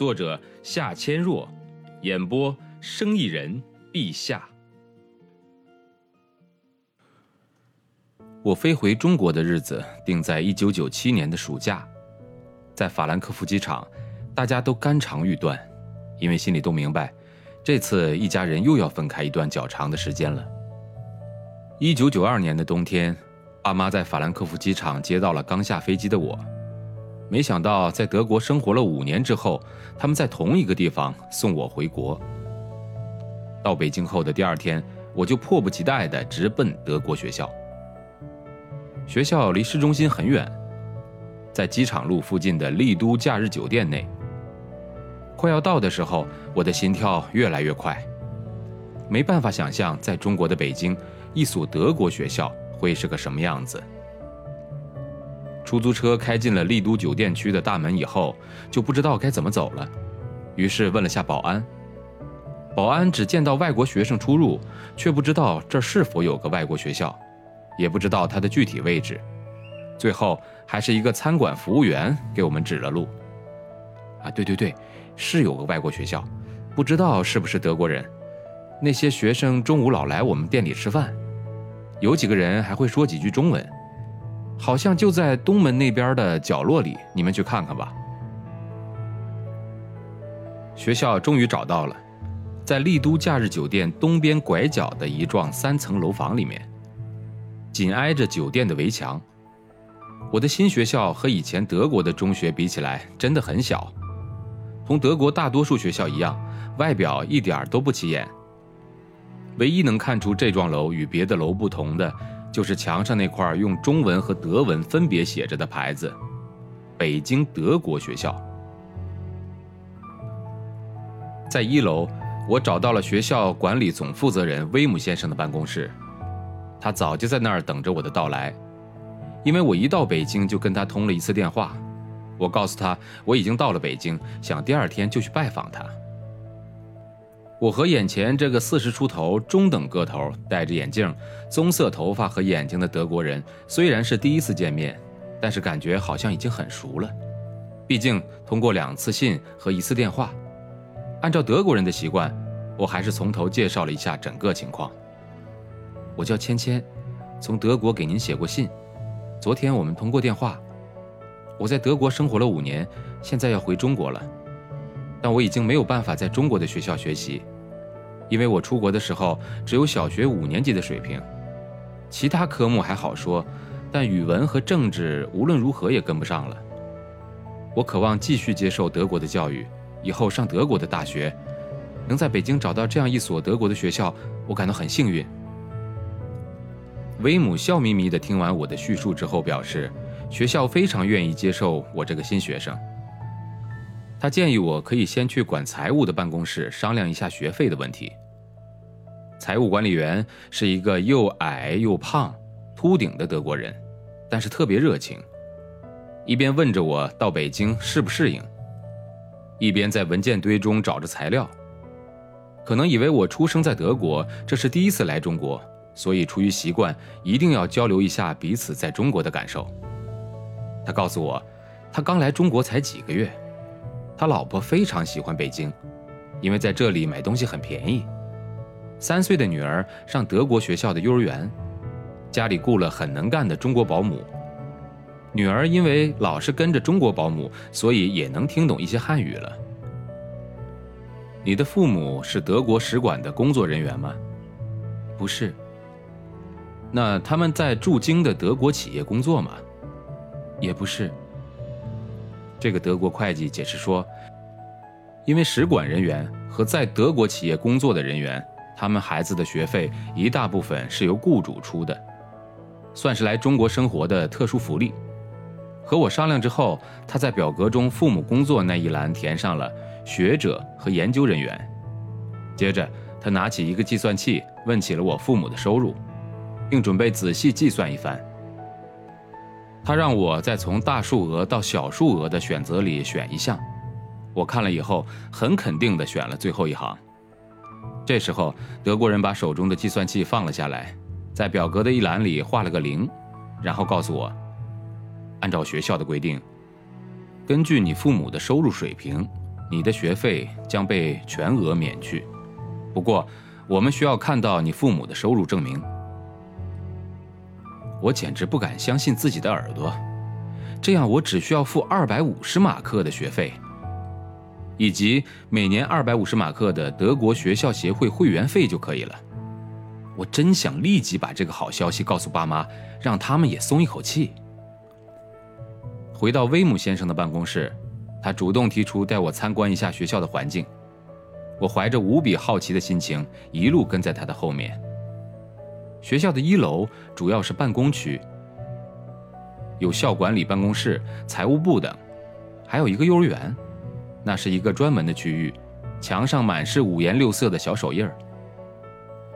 作者夏千若，演播生意人陛下。我飞回中国的日子定在一九九七年的暑假，在法兰克福机场，大家都肝肠欲断，因为心里都明白，这次一家人又要分开一段较长的时间了。一九九二年的冬天，爸妈在法兰克福机场接到了刚下飞机的我。没想到，在德国生活了五年之后，他们在同一个地方送我回国。到北京后的第二天，我就迫不及待地直奔德国学校。学校离市中心很远，在机场路附近的丽都假日酒店内。快要到的时候，我的心跳越来越快，没办法想象在中国的北京，一所德国学校会是个什么样子。出租车开进了丽都酒店区的大门以后，就不知道该怎么走了，于是问了下保安。保安只见到外国学生出入，却不知道这是否有个外国学校，也不知道它的具体位置。最后还是一个餐馆服务员给我们指了路。啊，对对对，是有个外国学校，不知道是不是德国人。那些学生中午老来我们店里吃饭，有几个人还会说几句中文。好像就在东门那边的角落里，你们去看看吧。学校终于找到了，在丽都假日酒店东边拐角的一幢三层楼房里面，紧挨着酒店的围墙。我的新学校和以前德国的中学比起来，真的很小，同德国大多数学校一样，外表一点都不起眼。唯一能看出这幢楼与别的楼不同的。就是墙上那块用中文和德文分别写着的牌子，“北京德国学校”。在一楼，我找到了学校管理总负责人威姆先生的办公室，他早就在那儿等着我的到来。因为我一到北京就跟他通了一次电话，我告诉他我已经到了北京，想第二天就去拜访他。我和眼前这个四十出头、中等个头、戴着眼镜、棕色头发和眼睛的德国人，虽然是第一次见面，但是感觉好像已经很熟了。毕竟通过两次信和一次电话，按照德国人的习惯，我还是从头介绍了一下整个情况。我叫芊芊，从德国给您写过信。昨天我们通过电话。我在德国生活了五年，现在要回中国了。但我已经没有办法在中国的学校学习，因为我出国的时候只有小学五年级的水平，其他科目还好说，但语文和政治无论如何也跟不上了。我渴望继续接受德国的教育，以后上德国的大学，能在北京找到这样一所德国的学校，我感到很幸运。威姆笑眯眯地听完我的叙述之后，表示学校非常愿意接受我这个新学生。他建议我可以先去管财务的办公室商量一下学费的问题。财务管理员是一个又矮又胖、秃顶的德国人，但是特别热情，一边问着我到北京适不适应，一边在文件堆中找着材料。可能以为我出生在德国，这是第一次来中国，所以出于习惯，一定要交流一下彼此在中国的感受。他告诉我，他刚来中国才几个月。他老婆非常喜欢北京，因为在这里买东西很便宜。三岁的女儿上德国学校的幼儿园，家里雇了很能干的中国保姆。女儿因为老是跟着中国保姆，所以也能听懂一些汉语了。你的父母是德国使馆的工作人员吗？不是。那他们在驻京的德国企业工作吗？也不是。这个德国会计解释说，因为使馆人员和在德国企业工作的人员，他们孩子的学费一大部分是由雇主出的，算是来中国生活的特殊福利。和我商量之后，他在表格中父母工作那一栏填上了学者和研究人员。接着，他拿起一个计算器，问起了我父母的收入，并准备仔细计算一番。他让我在从大数额到小数额的选择里选一项，我看了以后很肯定地选了最后一行。这时候，德国人把手中的计算器放了下来，在表格的一栏里画了个零，然后告诉我，按照学校的规定，根据你父母的收入水平，你的学费将被全额免去。不过，我们需要看到你父母的收入证明。我简直不敢相信自己的耳朵，这样我只需要付二百五十马克的学费，以及每年二百五十马克的德国学校协会会员费就可以了。我真想立即把这个好消息告诉爸妈，让他们也松一口气。回到威姆先生的办公室，他主动提出带我参观一下学校的环境。我怀着无比好奇的心情，一路跟在他的后面。学校的一楼主要是办公区，有校管理办公室、财务部等，还有一个幼儿园，那是一个专门的区域，墙上满是五颜六色的小手印儿。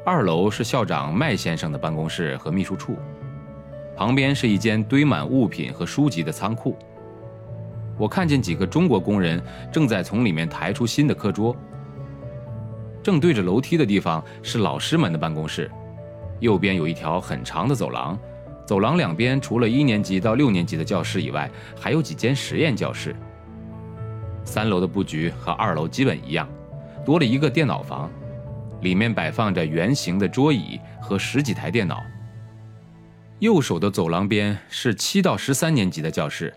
二楼是校长麦先生的办公室和秘书处，旁边是一间堆满物品和书籍的仓库。我看见几个中国工人正在从里面抬出新的课桌。正对着楼梯的地方是老师们的办公室。右边有一条很长的走廊，走廊两边除了一年级到六年级的教室以外，还有几间实验教室。三楼的布局和二楼基本一样，多了一个电脑房，里面摆放着圆形的桌椅和十几台电脑。右手的走廊边是七到十三年级的教室，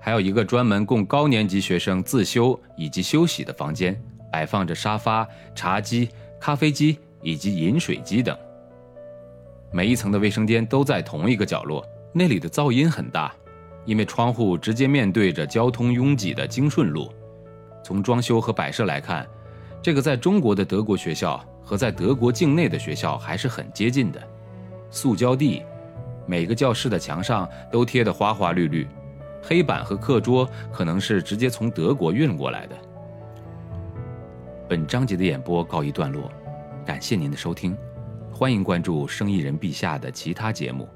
还有一个专门供高年级学生自修以及休息的房间，摆放着沙发、茶几、咖啡机以及饮水机等。每一层的卫生间都在同一个角落，那里的噪音很大，因为窗户直接面对着交通拥挤的京顺路。从装修和摆设来看，这个在中国的德国学校和在德国境内的学校还是很接近的。塑胶地，每个教室的墙上都贴得花花绿绿，黑板和课桌可能是直接从德国运过来的。本章节的演播告一段落，感谢您的收听。欢迎关注生意人陛下的其他节目。